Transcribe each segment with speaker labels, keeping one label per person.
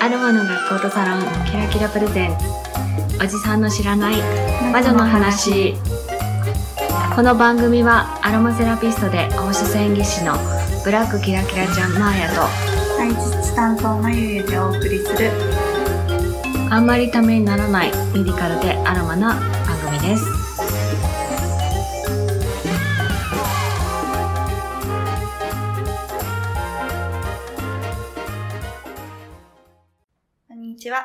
Speaker 1: アロマの学校とサロンキラキラプレゼン。ツおじさんの知らない魔女の話。この番組はアロマセラピストで放射線技師のブラックキラキラちゃんマーヤと
Speaker 2: 配実担当のゆゆでお送りする。
Speaker 1: あんまりためにならないメディカルでアロマな番組です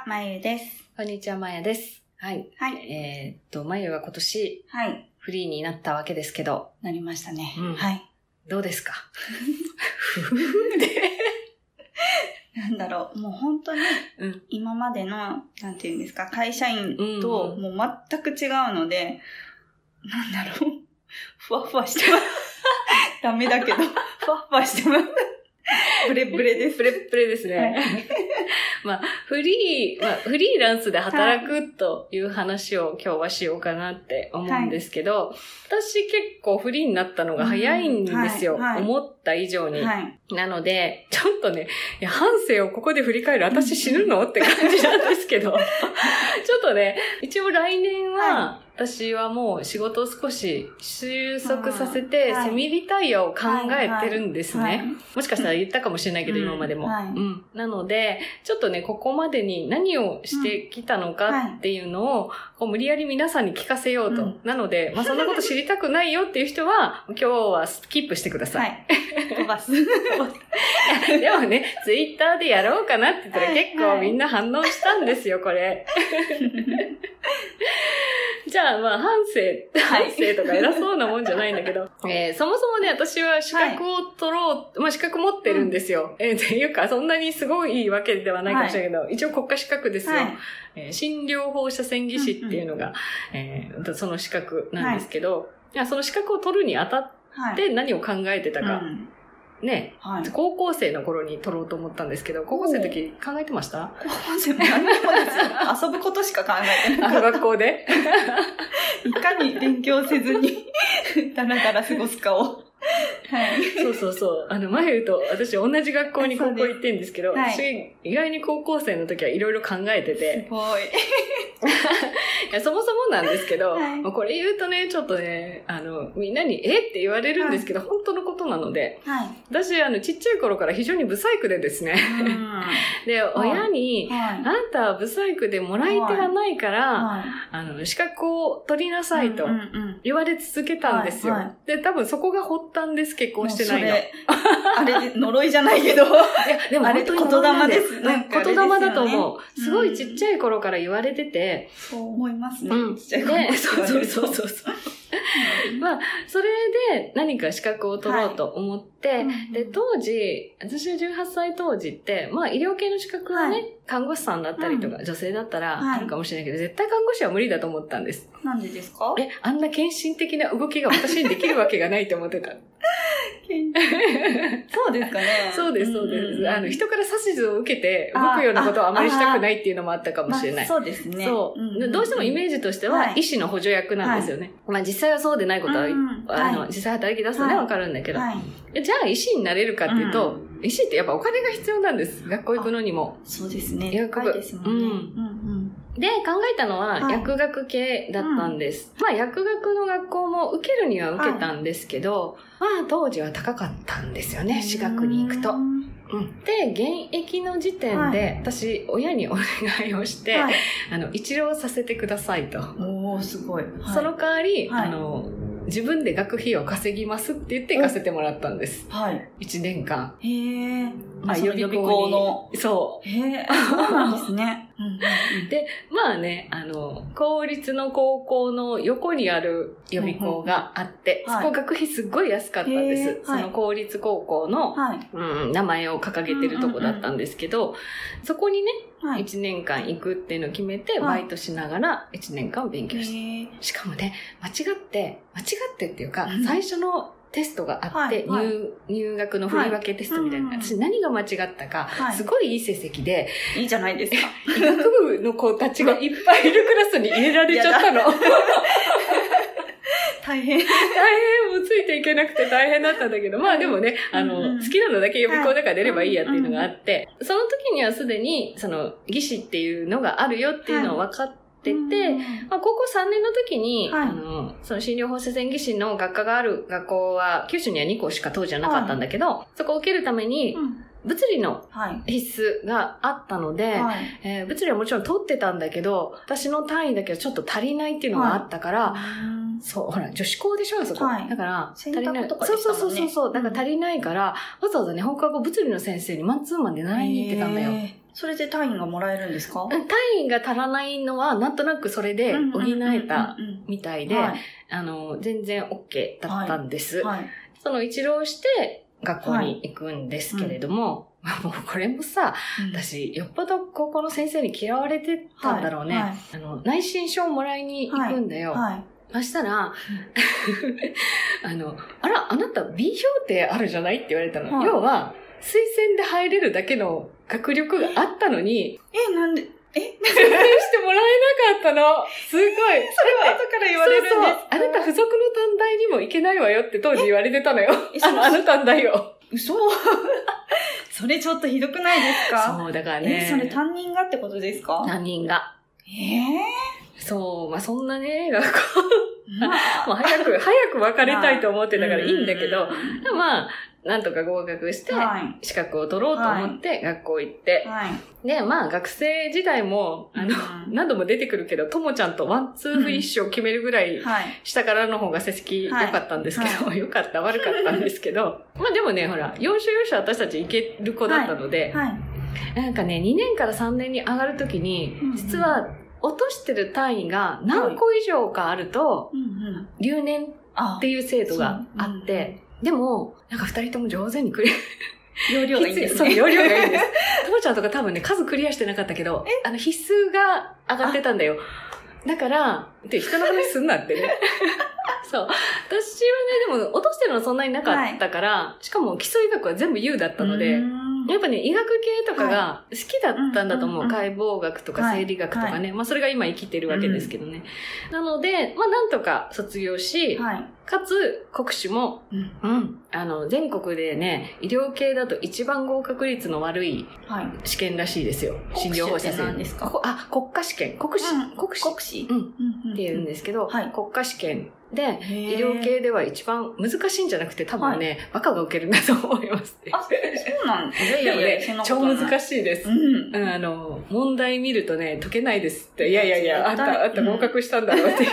Speaker 2: まゆです。
Speaker 1: こんにちはマーヤです。はい。
Speaker 2: はい。
Speaker 1: えーっとマユは今年
Speaker 2: はい。
Speaker 1: フリーになったわけですけど。
Speaker 2: なりましたね、
Speaker 1: うん。
Speaker 2: はい。
Speaker 1: どうですか？
Speaker 2: なんだろう。もう本当に
Speaker 1: うん。
Speaker 2: 今までのなんていうんですか会社員と
Speaker 1: うん。
Speaker 2: もう全く違うので、なんだろう。ふわふわしてます。ダメだけど。ふわふわしてます。ブレブレです。
Speaker 1: プレップレですね。まあ、フリー、まあ、フリーランスで働くという話を今日はしようかなって思うんですけど、私結構フリーになったのが早いんですよ。
Speaker 2: うんはい。はい。
Speaker 1: 思った以上に。
Speaker 2: はい。
Speaker 1: なので、ちょっとね、いや、半生をここで振り返る。私死ぬの？って感じなんですけど、ちょっとね、一応来年は、
Speaker 2: は
Speaker 1: 私はもう仕事を少し収束させて、
Speaker 2: はい。
Speaker 1: セミリタイヤを考えてるんですね。
Speaker 2: はい。
Speaker 1: もしかしたら言ったかもしれないけど、
Speaker 2: うん。
Speaker 1: 今までも、
Speaker 2: はい。
Speaker 1: うん。なので、ちょっとね、ここまでに何をしてきたのかっていうのを、こう無理やり皆さんに聞かせようと。
Speaker 2: うん。
Speaker 1: なので、まあ、そんなこと知りたくないよっていう人は、今日はスキップしてくださ。
Speaker 2: はい。い飛ばす。
Speaker 1: でもね、ツイッターでやろうかなって言ったら
Speaker 2: はい。
Speaker 1: 結構みんな反応したんですよ、これ。じゃあ、まあ、反省、
Speaker 2: はい。
Speaker 1: 反省とか偉そうなもんじゃないんだけど、えーそもそもね、私は資格を取ろう、まあ、資格持ってるんですよ。えーっていうか、そんなにすごいいいわけではないかもしれないけど、一応国家資格ですよ。
Speaker 2: はい。
Speaker 1: えー診療放射線技師っていうのが、えーその資格なんですけど、い。やその資格を取るにあたっ
Speaker 2: はい。
Speaker 1: て何を考えてたか、
Speaker 2: うん
Speaker 1: ね、
Speaker 2: はい
Speaker 1: 高校生の頃に取ろうと思ったんですけど、高校生の時考えてました？
Speaker 2: 高校生も何にもですよ。遊ぶことしか考えてな
Speaker 1: あ
Speaker 2: かっ
Speaker 1: 学校で？
Speaker 2: た。いかに勉強せずに、だらだら過ごすかを。はい。
Speaker 1: そうそうそう。あの、まゆと私同じ学校に高校行ってんですけど、
Speaker 2: は
Speaker 1: 私意外に高校生の時はいろいろ考えて
Speaker 2: す
Speaker 1: て、
Speaker 2: ごい。
Speaker 1: いやそもそもなんですけど、
Speaker 2: はい
Speaker 1: まあこれ言うとね、ちょっとね、あの、みんなにえって言われるんですけど、本当のことなので、
Speaker 2: はい。
Speaker 1: 私、あの、ちっちゃい頃から非常にブサイクでですね、で、
Speaker 2: い
Speaker 1: 親に、
Speaker 2: はい。
Speaker 1: あんたはブサイクでもらい手がないから、
Speaker 2: はい。
Speaker 1: あの、資格を取りなさいと言われ続けたんですよ。
Speaker 2: はいは
Speaker 1: で、多分そこが発端です、結婚してないの。
Speaker 2: あれで呪いじゃないけど。
Speaker 1: や、でも
Speaker 2: あれ
Speaker 1: 本当に
Speaker 2: 言霊です
Speaker 1: うん
Speaker 2: なんかあれ
Speaker 1: 言霊だと思う。すごいちっちゃい頃から言われてて、
Speaker 2: そう思いますね。
Speaker 1: うん。
Speaker 2: ちっちゃい頃
Speaker 1: で、そうそうそうそう まあ、それで何か資格を取ろうと思って、
Speaker 2: うん
Speaker 1: で、当時、私は18歳当時って、まあ医療系の資格はね、
Speaker 2: は
Speaker 1: 看護師さんだったりとか、女性だったら
Speaker 2: はい
Speaker 1: あるかもしれないけど、絶対看護師は無理だと思ったんです。
Speaker 2: なんでですか？
Speaker 1: え、あんな献身的な動きが私にできるわけがないと思ってた。
Speaker 2: そうですかね。
Speaker 1: そうです、そうです。
Speaker 2: ん
Speaker 1: あの、人から指図を受けて動くようなことをあまりしたくないっていうのもあったかもしれない。
Speaker 2: まあそうですね。
Speaker 1: そう、どうしてもイメージとしては
Speaker 2: はい
Speaker 1: 医師の補助役なんですよね。まあ実際はそうでないことは、
Speaker 2: うん
Speaker 1: あの、
Speaker 2: はい
Speaker 1: 実際働き出すとね、
Speaker 2: はい
Speaker 1: わかるんだけど、じゃあ医師になれるかっていうと、医師ってやっぱお金が必要なんです。学校行くのにも。
Speaker 2: そうですね。高いですもんね。
Speaker 1: うん
Speaker 2: うん
Speaker 1: で、考えたのは
Speaker 2: はい
Speaker 1: 薬学系だったんです。まあ薬学の学校も受けるには受けたんですけど、まあ当時は高かったんですよね、私学に行くと。
Speaker 2: うん
Speaker 1: うんで、現役の時点
Speaker 2: は
Speaker 1: で、私、親にお願いをして、
Speaker 2: はい
Speaker 1: あの、一浪させてくださいと。
Speaker 2: おー、すごい。はい
Speaker 1: その代わり、
Speaker 2: はい
Speaker 1: あの、自分で学費を稼ぎますって言って行かせてもらったんです。
Speaker 2: はい。
Speaker 1: 1年間。
Speaker 2: へえ。
Speaker 1: まあ
Speaker 2: 予備校の。
Speaker 1: そ
Speaker 2: へえ、そうなんですね。
Speaker 1: で、まあね、あの、公立の高校の横にある予備校があって、
Speaker 2: はい
Speaker 1: そこ学費すっごい安かったんです。その公立高校の、
Speaker 2: はい。
Speaker 1: うん、名前を掲げてるとこだったんですけど、そこにね、
Speaker 2: はい。
Speaker 1: 1年間行くっていうのを決めて、
Speaker 2: はい。
Speaker 1: バイトしながら1年間勉強して。しかもね、間違って、間違ってっていうか
Speaker 2: う、ん。
Speaker 1: 最初のテストがあって、
Speaker 2: はい。はい。
Speaker 1: 入入学の振り分けテストみたいな。
Speaker 2: はい。うん
Speaker 1: 私何が間違ったか、
Speaker 2: はい。
Speaker 1: すごいいい成績で、
Speaker 2: いいじゃないですか。
Speaker 1: 医学部の子たちがいっぱいいるクラスに入れられちゃったの。
Speaker 2: 大変。
Speaker 1: 大変、もうついていけなくて大変だったんだけど、まあでもね、あの、
Speaker 2: うんうん。
Speaker 1: 好きなのだけ予備校だから出ればいいやっていうのがあって、その時にはすでに、その、技師っていうのがあるよっていうのを分かってて、
Speaker 2: うん
Speaker 1: まあ、高校3年の時に、
Speaker 2: はい。
Speaker 1: あの、その診療放射線技師の学科がある学校は、九州には2校しか当時はなかったんだけど、そこを受けるために
Speaker 2: う、ん
Speaker 1: 物理の
Speaker 2: はい。
Speaker 1: 必須があったので、
Speaker 2: はい。
Speaker 1: えー物理はもちろん取ってたんだけど、私の単位だけはちょっと足りないっていうのがあったから、
Speaker 2: うん
Speaker 1: そう、ほら、女子校でしょ、あそこ。
Speaker 2: はい
Speaker 1: だから、足
Speaker 2: 選
Speaker 1: りない。
Speaker 2: 択とか
Speaker 1: そうそうんそうそう。だから足りないから、わざわざね、放課後物理の先生にマンツーマンで習いに行ってたんだよ。
Speaker 2: それで単位がもらえるんですか？
Speaker 1: うん単位が足らないのは、なんとなくそれで補えたみたいで、
Speaker 2: はい。
Speaker 1: あの、全然 OK だったんです。
Speaker 2: はい。
Speaker 1: その一浪して、学校に行くんですけれども、もうこれもさ、私、よっぽど高校の先生に嫌われてたんだろうね。
Speaker 2: はい
Speaker 1: あの、内申書をもらいに行くんだよ。
Speaker 2: はい。
Speaker 1: そしたら、あの、あら、あなた B 評定あるじゃないって言われたの。
Speaker 2: はい
Speaker 1: 要は、推薦で入れるだけの学力があったのに、
Speaker 2: え、なんで、え、
Speaker 1: 推薦してもらえなかったの。すごい。
Speaker 2: それは後から
Speaker 1: 属の短大にも行けないわよって当時言われてたのよ。
Speaker 2: え
Speaker 1: あの、あの短大を。
Speaker 2: 嘘。それちょっとひどくないですか？
Speaker 1: そう、だからね。
Speaker 2: え、それ担任がってことですか？
Speaker 1: 担任が。
Speaker 2: え
Speaker 1: そう、まあそんなね、学校、
Speaker 2: ー、ま
Speaker 1: もう早く、早く別れたいと思ってたからいいんだけど、まあ、なんとか合格して、
Speaker 2: はい。
Speaker 1: 資格を取ろうと思って学校行って、
Speaker 2: はい。
Speaker 1: で、まあ学生時代も、あの、
Speaker 2: うん
Speaker 1: 何度も出てくるけど、ともちゃんとワンツーフィニッシュを決めるぐらい、
Speaker 2: はい。
Speaker 1: 下からの方が成績良かったんですけど、
Speaker 2: は
Speaker 1: 良かった、悪かったんですけど、まあでもね、ほら、要所要所私たち行ける子だったので、
Speaker 2: はい。
Speaker 1: なんかね、2年から3年に上がるときに実は落としてる単位が何個以上かあると。留年
Speaker 2: あ
Speaker 1: っていう制度があって、でも、なんか二人とも上手にクリア
Speaker 2: 容量がいいんです
Speaker 1: そう、
Speaker 2: ね。
Speaker 1: 容量がいいんです。ともちゃんとか多分ね、数クリアしてなかったけど、あの、必須が上がってたんだよ。だから、で、人の話すんなってね。そう。私はね、でも、落としてるのそんなになかったから、しかも基礎医学は全部 U だったので、
Speaker 2: うん
Speaker 1: やっぱね、医学系とかが好きだったんだと思う。
Speaker 2: うんうんうん
Speaker 1: 解剖学とか
Speaker 2: はい
Speaker 1: 生理学とかね。まあそれが今生きてるわけですけどね。なので、まあなんとか卒業し、
Speaker 2: はい。
Speaker 1: かつ国試も、
Speaker 2: うん
Speaker 1: うん、あの、全国でね、医療系だと一番合格率の悪い
Speaker 2: はい。
Speaker 1: 試験らしいですよ。診療放射線。
Speaker 2: ですか？
Speaker 1: こあ、国家試験。国試、
Speaker 2: うん
Speaker 1: 国試。
Speaker 2: 国試
Speaker 1: うん。
Speaker 2: うんうん
Speaker 1: って言うんですけど、
Speaker 2: はい
Speaker 1: 国家試験で、
Speaker 2: 医
Speaker 1: 医療系では一番難しいんじゃなくて多分ね、バカが受けるんだと思います。
Speaker 2: あ、そうなんですいやいやいや、
Speaker 1: 超難しいです。
Speaker 2: うん。
Speaker 1: うんあの、問題見るとね、解けないですって。いやいやいや、あん
Speaker 2: 絶対
Speaker 1: た、あんた合格したんだろうっていう。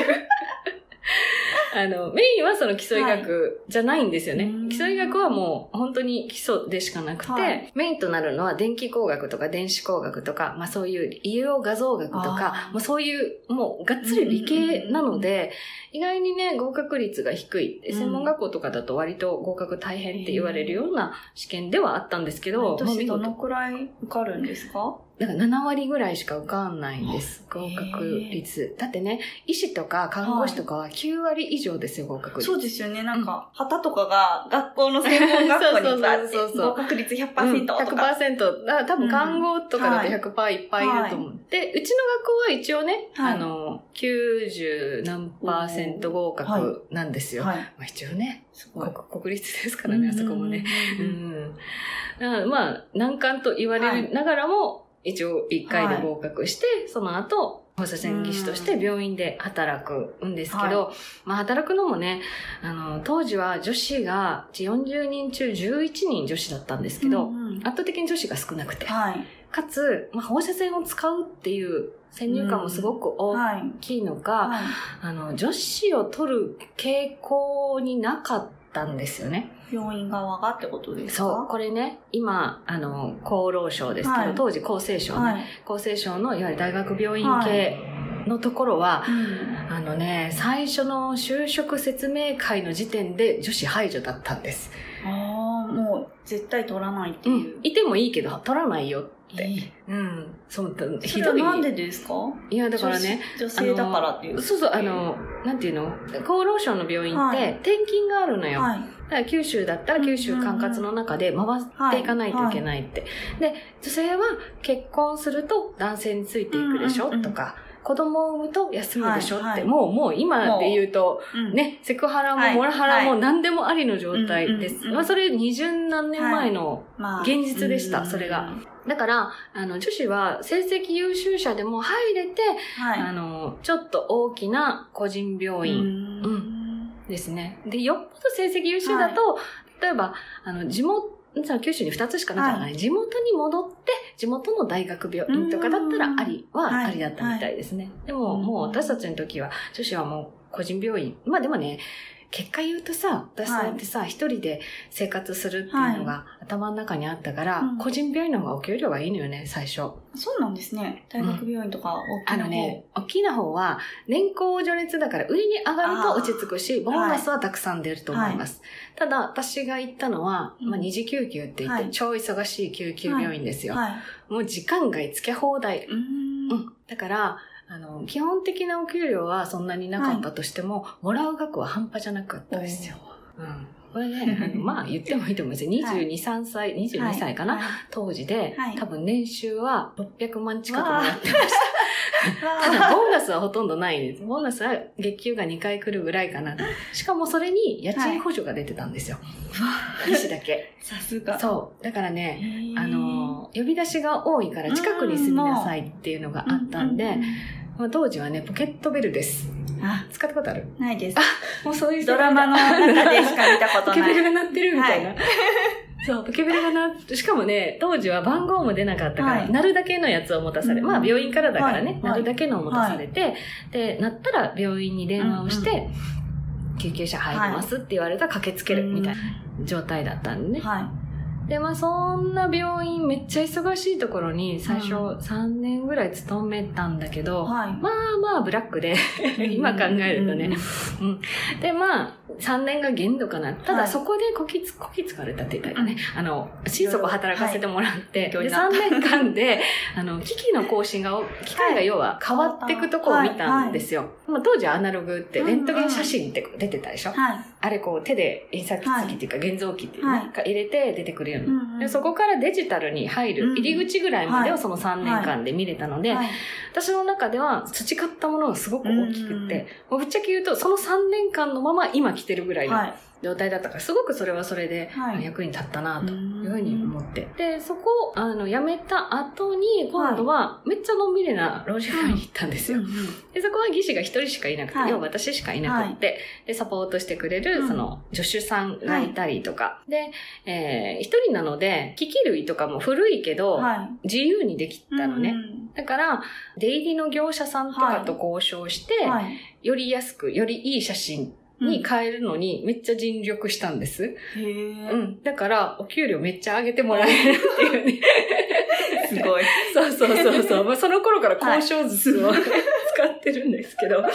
Speaker 1: あの、メインはその基礎医学じゃないんですよね。
Speaker 2: はい
Speaker 1: 基礎医学はもう本当に基礎でしかなくて、
Speaker 2: はい。
Speaker 1: メインとなるのは電気工学とか電子工学とか、まあそういう医療画像学とかもうそういう、もうがっつり理系なので、意外にね、合格率が低い。専門学校とかだと割と合格大変って言われるような試験ではあったん。ですけど、
Speaker 2: 毎年どのくらい受かるんですか
Speaker 1: だから7割ぐらいしか受かんないんです。
Speaker 2: あ
Speaker 1: 合格率。だってね、医師とか看護師とかは9割以上ですよ、合格率。
Speaker 2: そうですよね。なんか、旗とかが学校の専門学校にバーって
Speaker 1: そうそうそうそう
Speaker 2: 合格率
Speaker 1: うん
Speaker 2: 100%とか。
Speaker 1: 100%。だから多分看護とかだと
Speaker 2: うん
Speaker 1: 100%いっぱいいると思う。で、うちの学校は一応ね、
Speaker 2: はい
Speaker 1: あの、90何パーセント合格なんですよ。
Speaker 2: はい。
Speaker 1: まあ一応ね。国国立ですからね、あそこもね。う
Speaker 2: うん
Speaker 1: まあ、難関と言われながらも、一応1回で合格して、その後、放射線技師として病院で働くんですけど、まあ働くのもね、あの、当時は女子が40人中11人女子だったんですけど、
Speaker 2: うんうん
Speaker 1: 圧倒的に女子が少なくて、
Speaker 2: はい。
Speaker 1: かつ、まあ、放射線を使うっていう先入観もすごく大
Speaker 2: はい。
Speaker 1: きいのか、
Speaker 2: はい
Speaker 1: あの、女子を取る傾向になかったんですよね。
Speaker 2: 病院側がってことですか？
Speaker 1: そう、これね、今、あの、厚労省ですけど、
Speaker 2: はい
Speaker 1: 当時厚生省ね、
Speaker 2: はい。
Speaker 1: 厚生省のいわゆる大学病院系のところは、
Speaker 2: うん
Speaker 1: あのね、最初の就職説明会の時点で女子排除だったんです。
Speaker 2: ああ、もう絶対取らないって
Speaker 1: う
Speaker 2: いう。
Speaker 1: ん。いてもいいけど、取らないよって。
Speaker 2: え
Speaker 1: うん。そう、ひど。
Speaker 2: い。なんでですか？
Speaker 1: いや、だからね、
Speaker 2: 女性だからっていう。
Speaker 1: そうそう、あの、なんていうの？厚労省の病院って
Speaker 2: はい。
Speaker 1: 転勤があるのよ。
Speaker 2: はい。
Speaker 1: だから九州だったら九州管轄の中で回っていかないといけないって。で、女性は結婚すると男性についていくでしょ、
Speaker 2: うんうんうん。
Speaker 1: とか、子供を産むと休むでしょ？って、
Speaker 2: はい。はい
Speaker 1: もう、もう今で言うと、
Speaker 2: うん。
Speaker 1: ね、セクハラも
Speaker 2: はい。
Speaker 1: モラハラも
Speaker 2: はい。
Speaker 1: 何でもありの状態です。
Speaker 2: うんうんうん
Speaker 1: まあそれ二十何年前の、
Speaker 2: まあ。
Speaker 1: 現実でした
Speaker 2: うん。
Speaker 1: それが。だから、あの、女子は成績優秀者でも入れて、
Speaker 2: はい。
Speaker 1: あの、ちょっと大きな個人病院
Speaker 2: うん。
Speaker 1: ですね。で、よっぽど成績優秀だと、例えば、あの、地元、さ九州に2つしかなかったからね、地元に戻って、地元の大学病院とかだったらありは
Speaker 2: はい
Speaker 1: ありだったみたいですね。でも、
Speaker 2: うん
Speaker 1: もう私たちの時は、女子はもう個人病院。まあでもね、結果言うとさ、私だってさ、一、人で生活するっていうのが頭の中にあったから、
Speaker 2: うん
Speaker 1: 個人病院の方がお給料がいいのよね、最初。
Speaker 2: そうなんですね。大学病院とか大きな方
Speaker 1: あのね、大きな方は、年功序列だから、売りに上がると落ち着くし、ボーナスはたくさん出ると思います。ただ、私が行ったのは、
Speaker 2: うん
Speaker 1: まあ、二次救急って言って、
Speaker 2: はい
Speaker 1: 超忙しい救急病院ですよ。
Speaker 2: はい。
Speaker 1: もう時間外つけ放題。
Speaker 2: うん。
Speaker 1: だから、あの、基本的なお給料はそんなになかったとしても、もらう額は半端じゃなかったですよ。うん。これね、あの まあ言ってもいいと思いますよ。22、3歳、22歳かな、
Speaker 2: はい
Speaker 1: 当時で、
Speaker 2: はい
Speaker 1: 多分年収は600万近くもらってました。
Speaker 2: わ
Speaker 1: ただ、ボーナスはほとんどないんです。ボーナスは月給が2回来るぐらいかな。しかもそれに家賃補助が出てたんですよ。医師だけ。
Speaker 2: さすが。
Speaker 1: そう。だからね、あの、呼び出しが多いから近くに住みなさいっていうのがあったんで、
Speaker 2: うう
Speaker 1: まあ、当時はね、ポケットベルです。
Speaker 2: あ、
Speaker 1: 使ったことある？
Speaker 2: ないです。
Speaker 1: もうそういう
Speaker 2: ドラマの中でしか見たこと
Speaker 1: ポケベル
Speaker 2: ない。
Speaker 1: が鳴ってるみたいな。
Speaker 2: は
Speaker 1: そう、ポケベルが鳴って、しかもね、当時は番号も出なかったから、
Speaker 2: はい
Speaker 1: 鳴るだけのやつを持たされ、
Speaker 2: うん
Speaker 1: まあ病院からだからね、
Speaker 2: はい
Speaker 1: 鳴るだけのを持たされて、で、鳴ったら病院に電話をして、救急車入りますって言われたら駆けつけるみたいな状態だったんでね。
Speaker 2: は
Speaker 1: で、まあそんな病院めっちゃ忙しいところに最初
Speaker 2: うん
Speaker 1: 3年ぐらい勤めたんだけ
Speaker 2: い。
Speaker 1: ど、
Speaker 2: はい。
Speaker 1: まあまあブラックで、今考えるとね。うん。で、まあ、3年が限度かな。た
Speaker 2: はい
Speaker 1: だそこでこきつ、こき疲れたって言ったらね、あの、心底働かせてもらって、
Speaker 2: はい
Speaker 1: で、3年間で、あの、機器の更新が、機械が要は変わっていくとこを見たんですよ。まあ当時アナログってレントゲン写真って出てたでしょ、
Speaker 2: はい。
Speaker 1: あれこう手で印刷機っていうか現像機っていうね、
Speaker 2: はい。
Speaker 1: が入れて出てくるように。
Speaker 2: うんうん
Speaker 1: でそこからデジタルに入る
Speaker 2: うん
Speaker 1: 入り口ぐらいまでを
Speaker 2: はい
Speaker 1: その3年間で見れたので、
Speaker 2: はい。
Speaker 1: 私の中では培ったものがすごく大きく
Speaker 2: うん
Speaker 1: て、もうぶっちゃけ言うとその3年間のまま今来てるぐらいの
Speaker 2: はい。
Speaker 1: 状態だったから、すごくそれはそれで
Speaker 2: はい
Speaker 1: 役に立ったなと
Speaker 2: うん
Speaker 1: いうふうに思って。で、そこをあの辞めた後に、今度はめっちゃのんびりな老人病院に行ったんですよ。で、そこは技師が一人しかいなくて、
Speaker 2: はい
Speaker 1: 要は私しかいなくって、で、サポートしてくれる、
Speaker 2: うん
Speaker 1: その、助手さんがいたりとか。で、えー一人なので、機器類とかも古いけど、
Speaker 2: はい。
Speaker 1: 自由にできたのね。
Speaker 2: うん
Speaker 1: だから、出入りの業者さんとかと交渉して、
Speaker 2: はい。
Speaker 1: より安く、よりいい写真に変えるのにめっちゃ尽力したんです。
Speaker 2: へえ
Speaker 1: う。ん。だから、お給料めっちゃ上げてもらえるっていうね。
Speaker 2: すごい。
Speaker 1: そうそうそうそう。まあ、その頃から交渉術を、使ってるんですけど。で、まあ、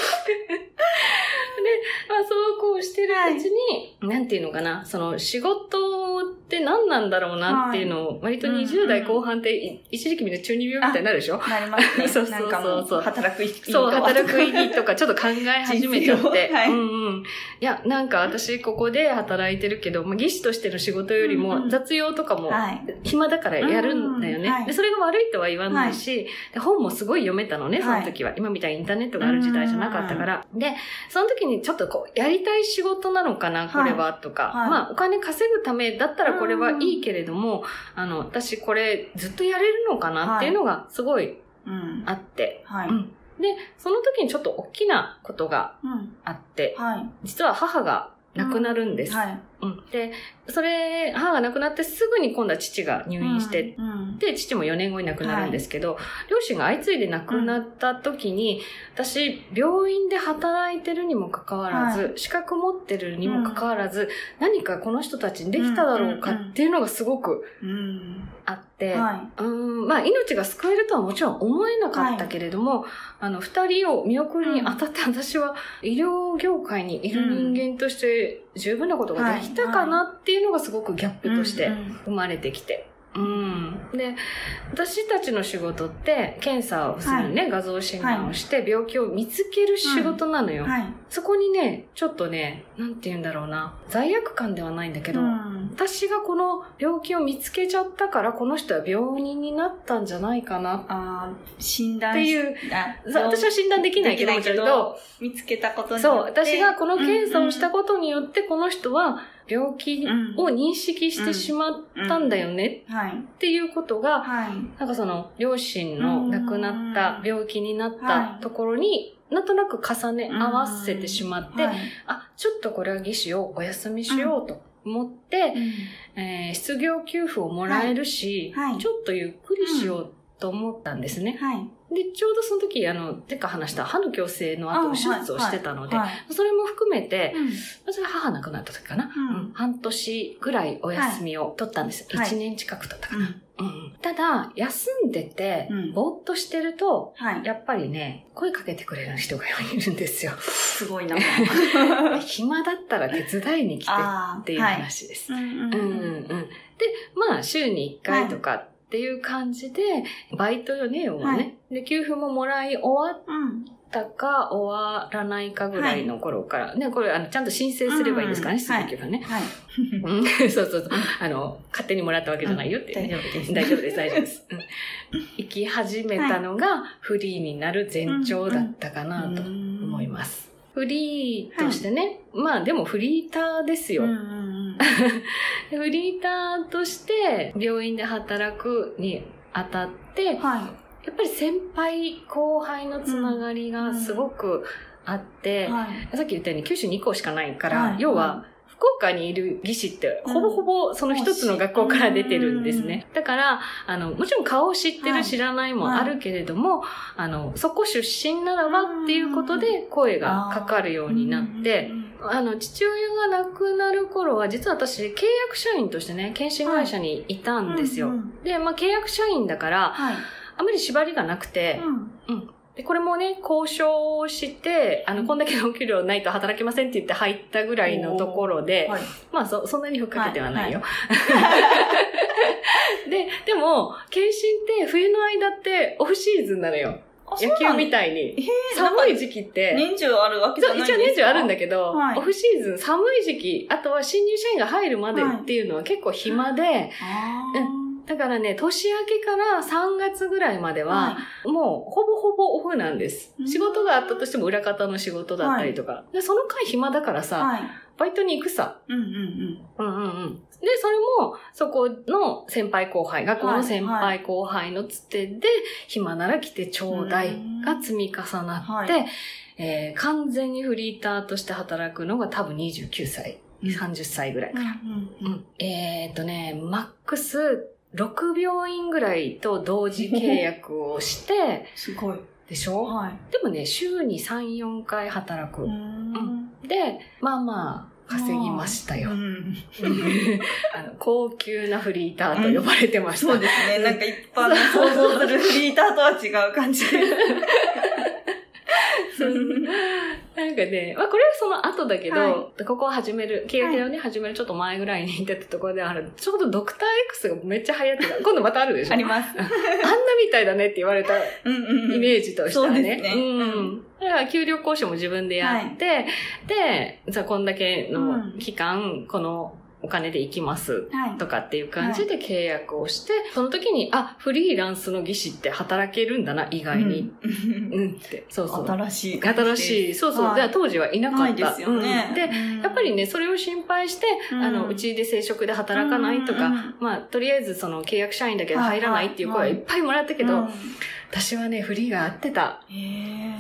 Speaker 1: そうこうしてるうちに、なんていうのかな、その仕事って何なんだろうなっていうのを、割と20代後半ってい一時期みんな中二病みたいになるでしょ？
Speaker 2: なりますね。
Speaker 1: そうそうそう
Speaker 2: なんかもう、働く意味
Speaker 1: そう、働く意義とかちょっと考え始めちゃっ
Speaker 2: 実
Speaker 1: て。
Speaker 2: 用はい
Speaker 1: うんうん。いや、なんか私ここで働いてるけど、まあ、技師としての仕事よりも雑用とかも
Speaker 2: はい。
Speaker 1: 暇だからやるんだよね。でそれが悪いとは言わないし、で本もすごい読めたのね、その時は。今みたいにインターネットがある時代じゃなかったから。で、その時にちょっとこう、やりたい仕事なのかな、これは、とか。
Speaker 2: はい
Speaker 1: まあ、お金稼ぐためだったらこれはいいけれども、あの、私これずっとやれるのかなっていうのがすごい
Speaker 2: うん。
Speaker 1: あって。
Speaker 2: はい。
Speaker 1: うんで、その時にちょっと大きなことが
Speaker 2: うん。
Speaker 1: あって、
Speaker 2: はい。
Speaker 1: 実は母が亡くなるんです。
Speaker 2: はい。
Speaker 1: うん。で、それ、母が亡くなってすぐに今度は父が入院して、
Speaker 2: うん。
Speaker 1: で、父も4年後に亡くなるんですけど、両親が相次いで亡くなった時に、私、病院で働いてるにもかかわらず、資格持ってるにもかかわらず、何かこの人たちにできただろうかっていうのがすごく
Speaker 2: うん。
Speaker 1: あって、
Speaker 2: は
Speaker 1: うーんまあ、命が救えるとはもちろん思えなかったけれども、あの、二人を見送るにあたって私は医療業界にいる人間として十分なことができたかなっていうのがすごくギャップ
Speaker 2: い。
Speaker 1: として
Speaker 2: うん
Speaker 1: 生まれてきて。うん。で、私たちの仕事って、検査をするね、画像診断をして、病気を見つける仕事なのよ。
Speaker 2: はい。
Speaker 1: そこにね、ちょっとね、なんて言うんだろうな、罪悪感ではないんだけど、
Speaker 2: うん
Speaker 1: 私がこの病気を見つけちゃったから、この人は病人になったんじゃないかな。
Speaker 2: あー診断
Speaker 1: っていう、
Speaker 2: あ
Speaker 1: そう私は診断できないけど、
Speaker 2: けど見つけたことに
Speaker 1: そう、
Speaker 2: よって
Speaker 1: 私がこの検査をしたことによって、この人は病気を認識してしまったんだよね。
Speaker 2: はい。
Speaker 1: っていうことが、
Speaker 2: はい。
Speaker 1: なんかその、両親の亡くなった、病気になっ
Speaker 2: はい。
Speaker 1: たところに、なんとなく重ね合わせてしまって、
Speaker 2: はい。
Speaker 1: あ、ちょっとこれは技師をお休みしようと思って、えー失業給付をもらえるし、
Speaker 2: はい。はい。
Speaker 1: ちょっとゆっくりしようと思ったんですね。
Speaker 2: はい。
Speaker 1: で、ちょうどその時、あの、てか話した歯の矯正の後、
Speaker 2: あ
Speaker 1: 手術をしてたので、
Speaker 2: はい。
Speaker 1: それも含めて、
Speaker 2: うん。
Speaker 1: それは母亡くなった時かな、
Speaker 2: うん。
Speaker 1: うん。半年ぐらいお休みを取ったんです。
Speaker 2: はい。
Speaker 1: 1年近く取ったかな。
Speaker 2: うん
Speaker 1: うんただ、休んでて
Speaker 2: うん、
Speaker 1: ぼーっとしてると、
Speaker 2: はい。
Speaker 1: やっぱりね、声かけてくれる人がいるんですよ。
Speaker 2: すごいな。
Speaker 1: 暇だったら手伝いに来てっていう話です。
Speaker 2: はい。うん
Speaker 1: うんうんうん。で、まあ、週に1回とかっていう感じで、バイトよね、要はね。で、給付ももらい終わっ
Speaker 2: うん。
Speaker 1: たか終わらないかぐらいの頃から、ね、これ、あの、ちゃんと申請すればいいですからね、
Speaker 2: うんうん
Speaker 1: 失業給付ね。
Speaker 2: はい。
Speaker 1: うん そうそうそう。あの、勝手にもらったわけじゃないよって。
Speaker 2: 大丈夫です。
Speaker 1: 大丈夫です、大丈夫です。うん生き始めたのがフリーになる前兆だったかなと思います。フリーとしてね、まあでもフリーターですよ。フリーターとして病院で働くにあたって、
Speaker 2: は
Speaker 1: やっぱり先輩後輩のつながりがすごくあって。さっき言ったように九州2校しかないから、
Speaker 2: はい。
Speaker 1: 要は、福岡にいる技師って、ほぼほぼその一つの学校から出てるんですね。だから、あの、もちろん顔を知ってる
Speaker 2: はい。
Speaker 1: 知らないもあるけれども、あの、そこ出身ならばっていうことで声がかかるようになって、あの、父親が亡くなる頃は、実は私、契約社員としてね、検診会社にいたんですよ。で、まあ、契約社員だから、
Speaker 2: はい。
Speaker 1: あまり縛りがなくて、
Speaker 2: うん。
Speaker 1: で、これもね、交渉をして、あの、こんだけのお給料ないと働けませんって言って入ったぐらいのところで、
Speaker 2: はい。
Speaker 1: まあそ、そんなにふっかけてはないよ。
Speaker 2: は
Speaker 1: で、でも、検診って冬の間ってオフシーズンなのよ。野球みたいに。寒い時期って。
Speaker 2: 年中あるわけじゃないんですか？
Speaker 1: 一応年中あるんだけど、
Speaker 2: はい。
Speaker 1: オフシーズン、寒い時期、あとは新入社員が入るまでっていうのは結構暇で、
Speaker 2: あ
Speaker 1: だからね、年明けから3月ぐらいまで
Speaker 2: ー
Speaker 1: は、もうほぼほぼオフなんです
Speaker 2: う。ん
Speaker 1: 仕事があったとしても裏方の仕事だったりとか。でその間暇だからさ、
Speaker 2: はい。
Speaker 1: バイトに行くさ。
Speaker 2: うんうんうん。
Speaker 1: うんうんうん。で、それも、そこの先輩後輩、学校の先輩後輩のつてで、暇なら来てちょうだいが積み重なって、
Speaker 2: はい
Speaker 1: えー完全にフリーターとして働くのが多分29歳、30歳ぐらいから。
Speaker 2: うんうん
Speaker 1: えーっとね、マックス6病院ぐらいと同時契約をして、
Speaker 2: すごい。
Speaker 1: でしょ？
Speaker 2: はい。
Speaker 1: でもね、週に3、4回働く。
Speaker 2: ん。
Speaker 1: で、まあまあ、稼ぎましたよ
Speaker 2: う。ん。
Speaker 1: あの高級なフリーターと呼ばれてました。
Speaker 2: そうですね。なんか一般の想像するフリーターとは違う感じで。
Speaker 1: そ うなんかね、まあこれはその後だけど、
Speaker 2: は
Speaker 1: ここを始める、契約をね、始めるちょっと前ぐらいに行ってたところである、ちょうどドクター X がめっちゃ流行ってた。今度またあるでしょ。
Speaker 2: あります。
Speaker 1: あんなみたいだねって言われた
Speaker 2: うんうん
Speaker 1: イメージとしてはね。
Speaker 2: そうですね。
Speaker 1: う
Speaker 2: うん。
Speaker 1: ん。だから給料交渉も自分でやって、で、じゃあこんだけの期間、このお金で行きます。
Speaker 2: はい。
Speaker 1: とかっていう感じで契約をして、その時に、あ、フリーランスの技師って働けるんだな、意外に。
Speaker 2: うん
Speaker 1: うん、って。そうそう。
Speaker 2: 新しい。
Speaker 1: 新しい。そうそう。
Speaker 2: はい
Speaker 1: で当時はいなかった。
Speaker 2: ですよね
Speaker 1: うん。で、やっぱりね、それを心配して、あの、うちで正職で働かないとか、
Speaker 2: うん
Speaker 1: まあ、とりあえずその契約社員だけど入らないっていう声はいっぱいもらったけど、私はね、フリーが合ってた。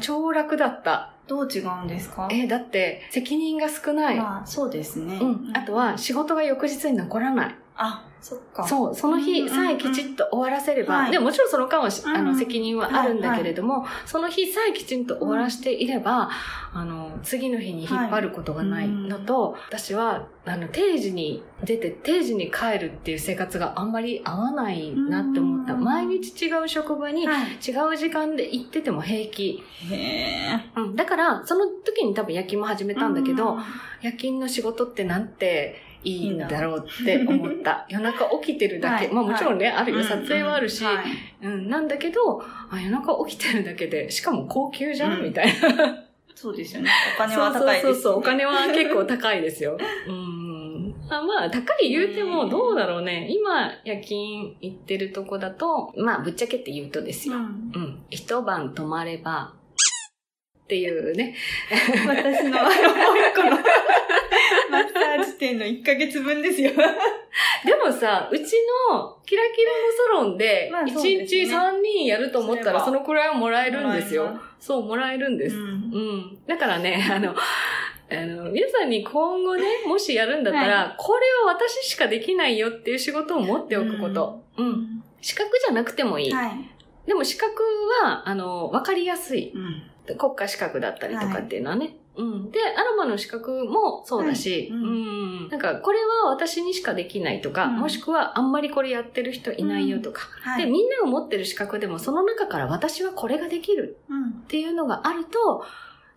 Speaker 1: 超楽だった。
Speaker 2: どう違うんですか？
Speaker 1: え、だって、責任が少ない。
Speaker 2: まあ、そうですね。
Speaker 1: うん。あとは、仕事が翌日に残らない。
Speaker 2: あ、そっか。
Speaker 1: そう、その日さえきちっと終わらせれば、
Speaker 2: はい
Speaker 1: でももちろんその間はし、あの、
Speaker 2: うん
Speaker 1: 責任はあるんだけれども、その日さえきちんと終わらせていれば、あの、次の日に引っ張ることがないのと、私は、あの、定時に出て、定時に帰るっていう生活があんまり合わないなって思った。
Speaker 2: うん
Speaker 1: 毎日違う職場に、
Speaker 2: はい。
Speaker 1: 違う時間で行ってても平気。うん。だから、その時に多分夜勤も始めたんだけど、
Speaker 2: うん
Speaker 1: 夜勤の仕事ってなんていいんだろうって思った。夜中起きてるだけ。
Speaker 2: はい
Speaker 1: まあもちろんね、あるよ。
Speaker 2: うん
Speaker 1: 撮影はあるし、
Speaker 2: はい
Speaker 1: うん、なんだけど、あ、夜中起きてるだけで、しかも高級じゃん、
Speaker 2: うん
Speaker 1: みたいな。
Speaker 2: そうですよね。お金は高いです、ね。
Speaker 1: そうそうそうお金は結構高いですよ。うん。あまあ、高い言うてもどうだろうね。今、夜勤行ってるとこだと、まあ、ぶっちゃけって言うとですよ。
Speaker 3: ん。
Speaker 1: うん。一晩泊まれば、っていうね。
Speaker 3: 私のあの、もう一個のマッサージ店の1ヶ月分ですよ。
Speaker 1: でもさ、うちのキラキラのサロンで
Speaker 3: まあ、
Speaker 1: 1
Speaker 3: そうですね
Speaker 1: 日3人やると思ったら、
Speaker 3: そ
Speaker 1: のくらいはもらえるんですよ。そう、もらえるんです。
Speaker 3: うん
Speaker 1: うん。だからね、あの、あの、皆さんに今後ね、もしやるんだったら、これは私しかできないよっていう仕事を持っておくこと。うん。資格じゃなくてもいい。
Speaker 3: はい。
Speaker 1: でも資格は、あの、わかりやすい。
Speaker 3: うん。
Speaker 1: 国家資格だったりとかっていうのはね。うん。で、アロマの資格もそうだし、
Speaker 3: はいうん
Speaker 1: うん。なんか、これは私にしかできないとか、
Speaker 3: うん
Speaker 1: もしくはあんまりこれやってる人いないよとか。
Speaker 3: はい。
Speaker 1: で、みんなが持ってる資格でも、その中から私はこれができる
Speaker 3: うん。
Speaker 1: っていうのがあると、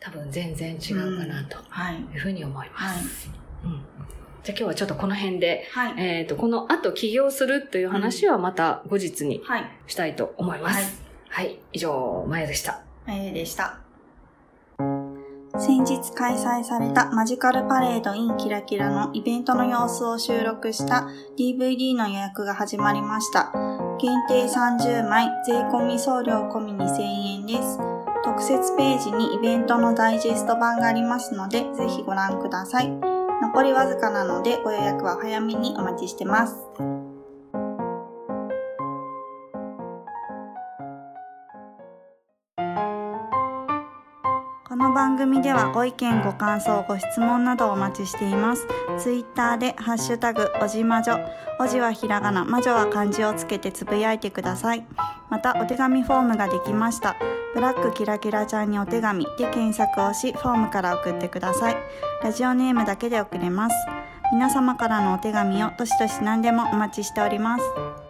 Speaker 1: 多分全然違うかなと
Speaker 3: はい。
Speaker 1: いうふうに思いま
Speaker 3: はい。
Speaker 1: す。うん。じゃあ今日はちょっとこの辺で、
Speaker 3: はい。
Speaker 1: えっ、と、この後起業するという話はまた後日に
Speaker 3: はい。
Speaker 1: したいと思います。はい。以上、まやでした。
Speaker 3: あゆでした。先日開催されたマジカルパレード in キラキラのイベントの様子を収録した DVD の予約が始まりました。限定30枚、税込送料込み2000円です。特設ページにイベントのダイジェスト版がありますので、ぜひご覧ください。残りわずかなのでご予約は早めにお待ちしてます。番組ではご意見ご感想ご質問などお待ちしています。ツイッターでハッシュタグおじまじょ。おじはひらがな。魔女は漢字をつけてつぶやいてください。またお手紙フォームができました。ブラックキラキラちゃんにお手紙で検索をしフォームから送ってください。ラジオネームだけで送れます。皆様からのお手紙をどしどし何でもお待ちしております。